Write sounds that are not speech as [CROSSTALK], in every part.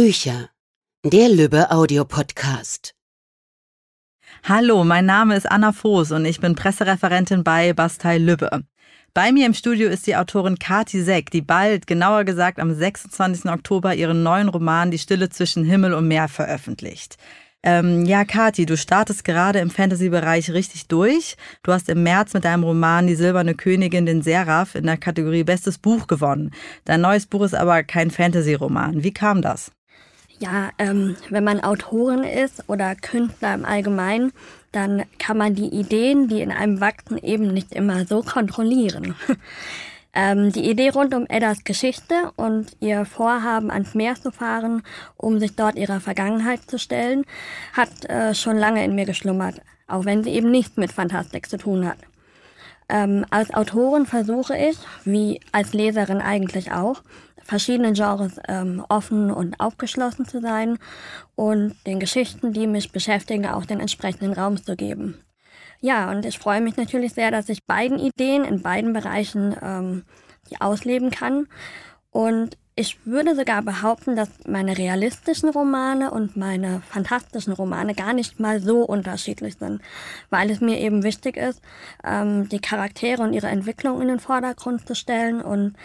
Bücher. Der Lübbe Audiopodcast. Hallo, mein Name ist Anna Voß und ich bin Pressereferentin bei Bastei Lübbe. Bei mir im Studio ist die Autorin Kati Seck, die bald, genauer gesagt am 26. Oktober, ihren neuen Roman Die Stille zwischen Himmel und Meer veröffentlicht. Ähm, ja, Kati, du startest gerade im Fantasy-Bereich richtig durch. Du hast im März mit deinem Roman Die Silberne Königin den Seraph in der Kategorie Bestes Buch gewonnen. Dein neues Buch ist aber kein Fantasy-Roman. Wie kam das? Ja, ähm, wenn man Autorin ist oder Künstler im Allgemeinen, dann kann man die Ideen, die in einem wachsen, eben nicht immer so kontrollieren. [LAUGHS] ähm, die Idee rund um Eddas Geschichte und ihr Vorhaben, ans Meer zu fahren, um sich dort ihrer Vergangenheit zu stellen, hat äh, schon lange in mir geschlummert, auch wenn sie eben nichts mit Fantastik zu tun hat. Ähm, als Autorin versuche ich, wie als Leserin eigentlich auch, verschiedenen Genres ähm, offen und aufgeschlossen zu sein und den Geschichten, die mich beschäftigen, auch den entsprechenden Raum zu geben. Ja, und ich freue mich natürlich sehr, dass ich beiden Ideen in beiden Bereichen ähm, die ausleben kann. Und ich würde sogar behaupten, dass meine realistischen Romane und meine fantastischen Romane gar nicht mal so unterschiedlich sind, weil es mir eben wichtig ist, ähm, die Charaktere und ihre Entwicklung in den Vordergrund zu stellen und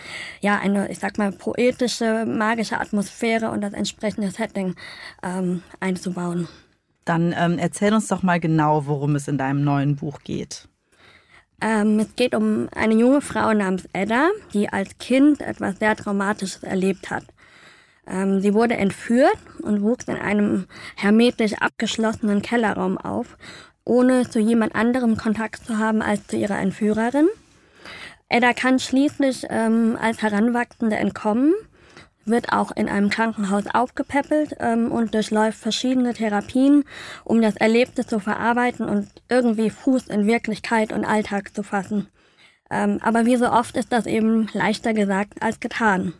ja, eine, ich sag mal, poetische, magische Atmosphäre und das entsprechende Setting ähm, einzubauen. Dann ähm, erzähl uns doch mal genau, worum es in deinem neuen Buch geht. Ähm, es geht um eine junge Frau namens Edda, die als Kind etwas sehr Traumatisches erlebt hat. Ähm, sie wurde entführt und wuchs in einem hermetisch abgeschlossenen Kellerraum auf, ohne zu jemand anderem Kontakt zu haben als zu ihrer Entführerin. Edda kann schließlich ähm, als Heranwachsende entkommen wird auch in einem Krankenhaus aufgepäppelt ähm, und durchläuft verschiedene Therapien, um das Erlebte zu verarbeiten und irgendwie Fuß in Wirklichkeit und Alltag zu fassen. Ähm, aber wie so oft ist das eben leichter gesagt als getan.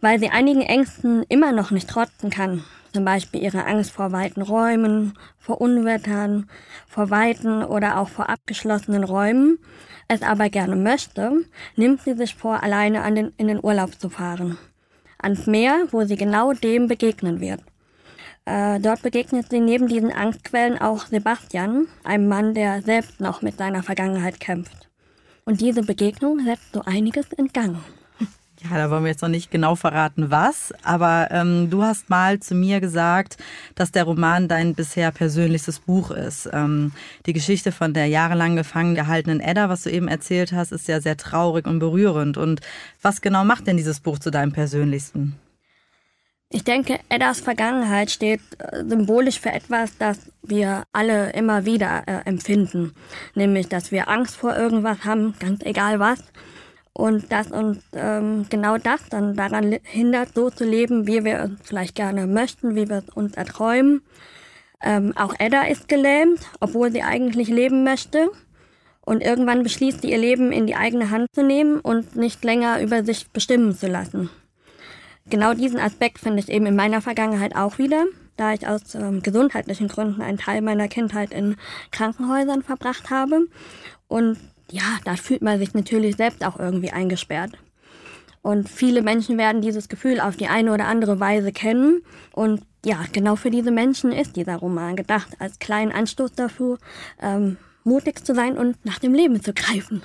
Weil sie einigen Ängsten immer noch nicht trotzen kann, zum Beispiel ihre Angst vor weiten Räumen, vor Unwettern, vor weiten oder auch vor abgeschlossenen Räumen, es aber gerne möchte, nimmt sie sich vor, alleine den, in den Urlaub zu fahren ans Meer, wo sie genau dem begegnen wird. Äh, dort begegnet sie neben diesen Angstquellen auch Sebastian, einem Mann, der selbst noch mit seiner Vergangenheit kämpft. Und diese Begegnung setzt so einiges in Gang. Ja, da wollen wir jetzt noch nicht genau verraten, was, aber ähm, du hast mal zu mir gesagt, dass der Roman dein bisher persönlichstes Buch ist. Ähm, die Geschichte von der jahrelang gefangen gehaltenen Edda, was du eben erzählt hast, ist ja sehr traurig und berührend. Und was genau macht denn dieses Buch zu deinem persönlichsten? Ich denke, Eddas Vergangenheit steht äh, symbolisch für etwas, das wir alle immer wieder äh, empfinden. Nämlich, dass wir Angst vor irgendwas haben, ganz egal was und das uns ähm, genau das dann daran hindert, so zu leben, wie wir es vielleicht gerne möchten, wie wir es uns erträumen. Ähm, auch Edda ist gelähmt, obwohl sie eigentlich leben möchte. Und irgendwann beschließt sie, ihr Leben in die eigene Hand zu nehmen und nicht länger über sich bestimmen zu lassen. Genau diesen Aspekt finde ich eben in meiner Vergangenheit auch wieder, da ich aus ähm, gesundheitlichen Gründen einen Teil meiner Kindheit in Krankenhäusern verbracht habe. Und ja, da fühlt man sich natürlich selbst auch irgendwie eingesperrt. Und viele Menschen werden dieses Gefühl auf die eine oder andere Weise kennen. Und ja, genau für diese Menschen ist dieser Roman gedacht, als kleinen Anstoß dafür, ähm, mutig zu sein und nach dem Leben zu greifen.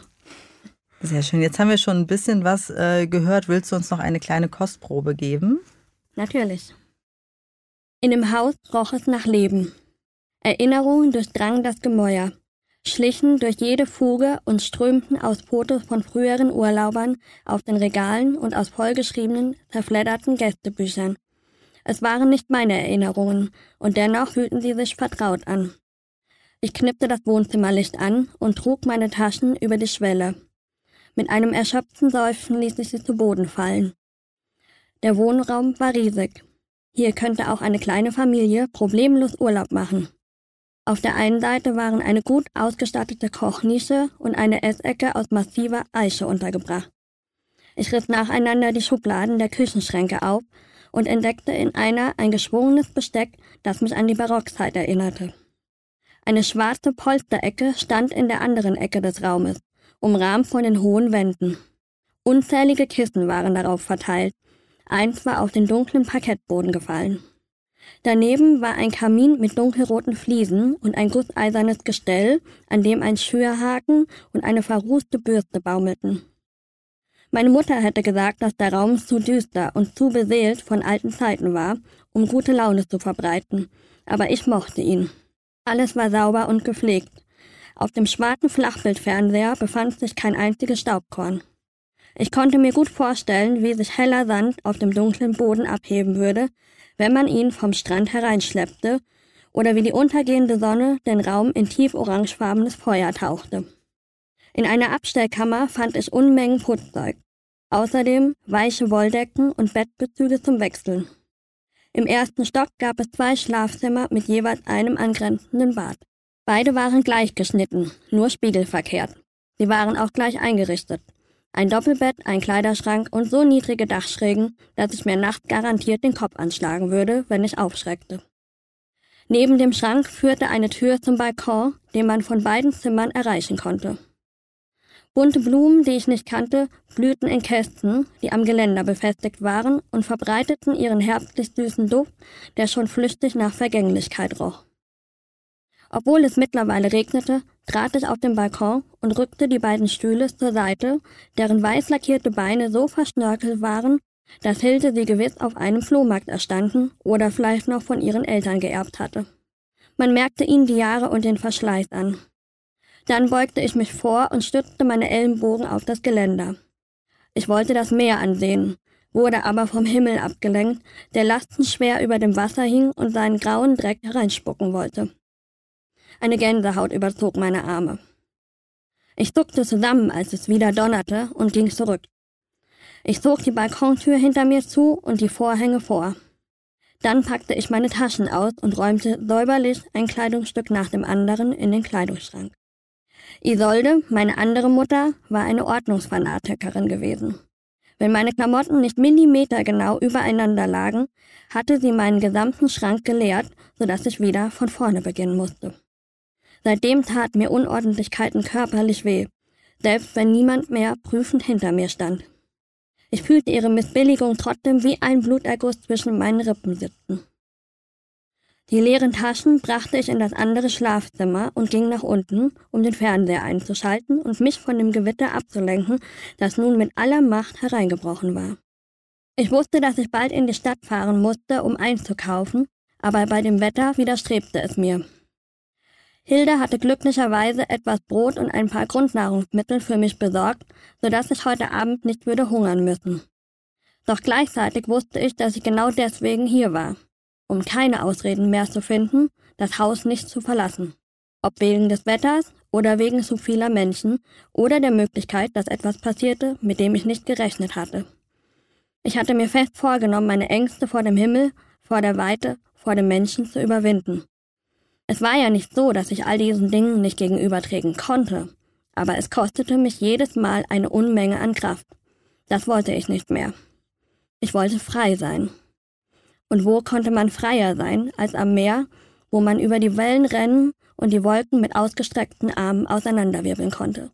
Sehr schön. Jetzt haben wir schon ein bisschen was äh, gehört. Willst du uns noch eine kleine Kostprobe geben? Natürlich. In dem Haus roch es nach Leben. Erinnerungen durchdrangen das Gemäuer schlichen durch jede Fuge und strömten aus Fotos von früheren Urlaubern auf den Regalen und aus vollgeschriebenen, zerfledderten Gästebüchern. Es waren nicht meine Erinnerungen, und dennoch fühlten sie sich vertraut an. Ich knippte das Wohnzimmerlicht an und trug meine Taschen über die Schwelle. Mit einem erschöpften Seufzen ließ ich sie zu Boden fallen. Der Wohnraum war riesig. Hier könnte auch eine kleine Familie problemlos Urlaub machen. Auf der einen Seite waren eine gut ausgestattete Kochnische und eine Essecke aus massiver Eiche untergebracht. Ich riss nacheinander die Schubladen der Küchenschränke auf und entdeckte in einer ein geschwungenes Besteck, das mich an die Barockzeit erinnerte. Eine schwarze Polsterecke stand in der anderen Ecke des Raumes, umrahmt von den hohen Wänden. Unzählige Kissen waren darauf verteilt, Eins war auf den dunklen Parkettboden gefallen. Daneben war ein Kamin mit dunkelroten Fliesen und ein gusseisernes Gestell, an dem ein Schürhaken und eine verrußte Bürste baumelten. Meine Mutter hätte gesagt, dass der Raum zu düster und zu beseelt von alten Zeiten war, um gute Laune zu verbreiten, aber ich mochte ihn. Alles war sauber und gepflegt. Auf dem schwarzen Flachbildfernseher befand sich kein einziges Staubkorn. Ich konnte mir gut vorstellen, wie sich heller Sand auf dem dunklen Boden abheben würde, wenn man ihn vom Strand hereinschleppte, oder wie die untergehende Sonne den Raum in tief orangefarbenes Feuer tauchte. In einer Abstellkammer fand ich Unmengen Putzzeug. Außerdem weiche Wolldecken und Bettbezüge zum Wechseln. Im ersten Stock gab es zwei Schlafzimmer mit jeweils einem angrenzenden Bad. Beide waren gleich geschnitten, nur spiegelverkehrt. Sie waren auch gleich eingerichtet. Ein Doppelbett, ein Kleiderschrank und so niedrige Dachschrägen, dass ich mir nachts garantiert den Kopf anschlagen würde, wenn ich aufschreckte. Neben dem Schrank führte eine Tür zum Balkon, den man von beiden Zimmern erreichen konnte. Bunte Blumen, die ich nicht kannte, blühten in Kästen, die am Geländer befestigt waren und verbreiteten ihren herbstlich süßen Duft, der schon flüchtig nach Vergänglichkeit roch. Obwohl es mittlerweile regnete, trat ich auf den Balkon und rückte die beiden Stühle zur Seite, deren weiß lackierte Beine so verschnörkelt waren, dass Hilde sie gewiss auf einem Flohmarkt erstanden oder vielleicht noch von ihren Eltern geerbt hatte. Man merkte ihnen die Jahre und den Verschleiß an. Dann beugte ich mich vor und stützte meine Ellenbogen auf das Geländer. Ich wollte das Meer ansehen, wurde aber vom Himmel abgelenkt, der lastenschwer über dem Wasser hing und seinen grauen Dreck hereinspucken wollte. Eine Gänsehaut überzog meine Arme. Ich zuckte zusammen, als es wieder donnerte, und ging zurück. Ich zog die Balkontür hinter mir zu und die Vorhänge vor. Dann packte ich meine Taschen aus und räumte säuberlich ein Kleidungsstück nach dem anderen in den Kleidungsschrank. Isolde, meine andere Mutter, war eine Ordnungsfanatikerin gewesen. Wenn meine Klamotten nicht millimetergenau übereinander lagen, hatte sie meinen gesamten Schrank geleert, so dass ich wieder von vorne beginnen musste. Seitdem taten mir Unordentlichkeiten körperlich weh, selbst wenn niemand mehr prüfend hinter mir stand. Ich fühlte ihre Missbilligung trotzdem wie ein Bluterguss zwischen meinen Rippen sitzen. Die leeren Taschen brachte ich in das andere Schlafzimmer und ging nach unten, um den Fernseher einzuschalten und mich von dem Gewitter abzulenken, das nun mit aller Macht hereingebrochen war. Ich wusste, dass ich bald in die Stadt fahren musste, um einzukaufen, aber bei dem Wetter widerstrebte es mir. Hilde hatte glücklicherweise etwas Brot und ein paar Grundnahrungsmittel für mich besorgt, so dass ich heute Abend nicht würde hungern müssen. Doch gleichzeitig wusste ich, dass ich genau deswegen hier war, um keine Ausreden mehr zu finden, das Haus nicht zu verlassen. Ob wegen des Wetters oder wegen zu vieler Menschen oder der Möglichkeit, dass etwas passierte, mit dem ich nicht gerechnet hatte. Ich hatte mir fest vorgenommen, meine Ängste vor dem Himmel, vor der Weite, vor dem Menschen zu überwinden. Es war ja nicht so, dass ich all diesen Dingen nicht gegenübertreten konnte, aber es kostete mich jedes Mal eine Unmenge an Kraft. Das wollte ich nicht mehr. Ich wollte frei sein. Und wo konnte man freier sein als am Meer, wo man über die Wellen rennen und die Wolken mit ausgestreckten Armen auseinanderwirbeln konnte?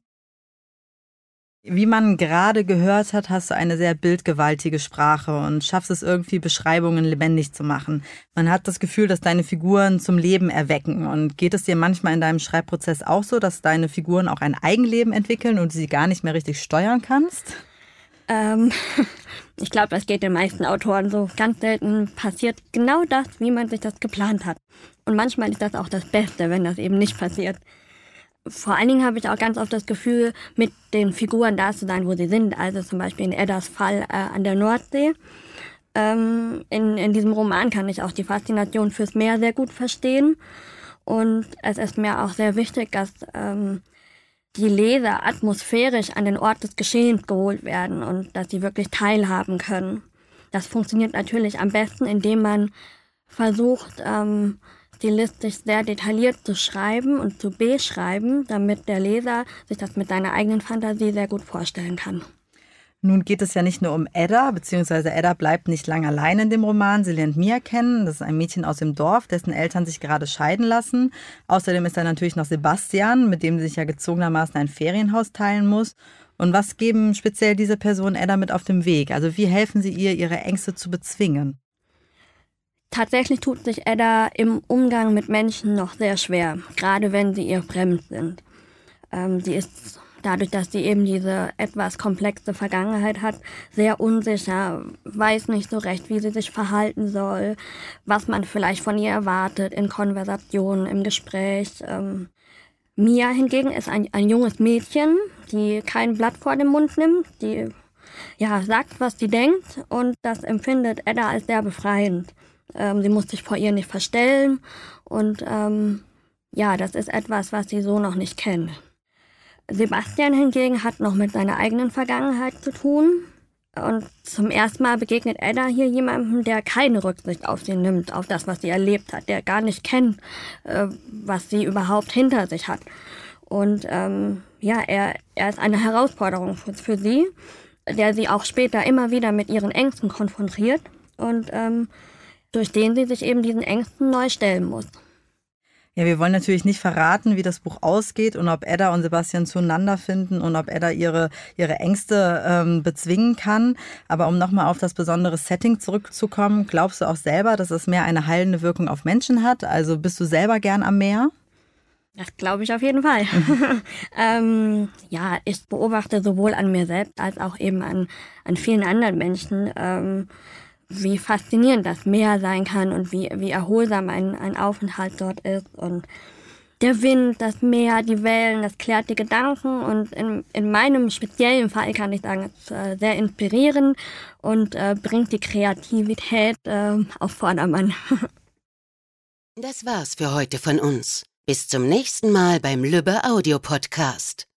Wie man gerade gehört hat, hast du eine sehr bildgewaltige Sprache und schaffst es irgendwie, Beschreibungen lebendig zu machen. Man hat das Gefühl, dass deine Figuren zum Leben erwecken. Und geht es dir manchmal in deinem Schreibprozess auch so, dass deine Figuren auch ein Eigenleben entwickeln und du sie gar nicht mehr richtig steuern kannst? Ähm, [LAUGHS] ich glaube, das geht den meisten Autoren so. Ganz selten passiert genau das, wie man sich das geplant hat. Und manchmal ist das auch das Beste, wenn das eben nicht passiert vor allen Dingen habe ich auch ganz oft das Gefühl, mit den Figuren da zu sein, wo sie sind. Also zum Beispiel in Eddas Fall äh, an der Nordsee. Ähm, in, in diesem Roman kann ich auch die Faszination fürs Meer sehr gut verstehen. Und es ist mir auch sehr wichtig, dass ähm, die Leser atmosphärisch an den Ort des Geschehens geholt werden und dass sie wirklich teilhaben können. Das funktioniert natürlich am besten, indem man versucht, ähm, stilistisch sehr detailliert zu schreiben und zu beschreiben, damit der Leser sich das mit seiner eigenen Fantasie sehr gut vorstellen kann. Nun geht es ja nicht nur um Edda, beziehungsweise Edda bleibt nicht lang allein in dem Roman. Sie lernt Mia kennen. Das ist ein Mädchen aus dem Dorf, dessen Eltern sich gerade scheiden lassen. Außerdem ist da natürlich noch Sebastian, mit dem sie sich ja gezwungenermaßen ein Ferienhaus teilen muss. Und was geben speziell diese Personen Edda mit auf dem Weg? Also wie helfen sie ihr, ihre Ängste zu bezwingen? Tatsächlich tut sich Edda im Umgang mit Menschen noch sehr schwer, gerade wenn sie ihr fremd sind. Ähm, sie ist dadurch, dass sie eben diese etwas komplexe Vergangenheit hat, sehr unsicher, weiß nicht so recht, wie sie sich verhalten soll, was man vielleicht von ihr erwartet in Konversationen, im Gespräch. Ähm, Mia hingegen ist ein, ein junges Mädchen, die kein Blatt vor den Mund nimmt, die ja sagt, was sie denkt und das empfindet Edda als sehr befreiend. Ähm, sie muss sich vor ihr nicht verstellen und ähm, ja, das ist etwas, was sie so noch nicht kennt. Sebastian hingegen hat noch mit seiner eigenen Vergangenheit zu tun. Und zum ersten Mal begegnet Edda hier jemandem, der keine Rücksicht auf sie nimmt, auf das, was sie erlebt hat, der gar nicht kennt, äh, was sie überhaupt hinter sich hat. Und ähm, ja, er, er ist eine Herausforderung für, für sie, der sie auch später immer wieder mit ihren Ängsten konfrontiert und ähm, durch den sie sich eben diesen Ängsten neu stellen muss. Ja, wir wollen natürlich nicht verraten, wie das Buch ausgeht und ob Edda und Sebastian zueinander finden und ob Edda ihre, ihre Ängste ähm, bezwingen kann. Aber um nochmal auf das besondere Setting zurückzukommen, glaubst du auch selber, dass es mehr eine heilende Wirkung auf Menschen hat? Also bist du selber gern am Meer? Das glaube ich auf jeden Fall. [LAUGHS] ähm, ja, ich beobachte sowohl an mir selbst als auch eben an, an vielen anderen Menschen. Ähm, wie faszinierend das Meer sein kann und wie, wie erholsam ein, ein Aufenthalt dort ist. Und der Wind, das Meer, die Wellen, das klärt die Gedanken und in, in meinem speziellen Fall kann ich sagen, es ist äh, sehr inspirierend und äh, bringt die Kreativität äh, auf Vordermann. das war's für heute von uns. Bis zum nächsten Mal beim Lübbe Audio Podcast.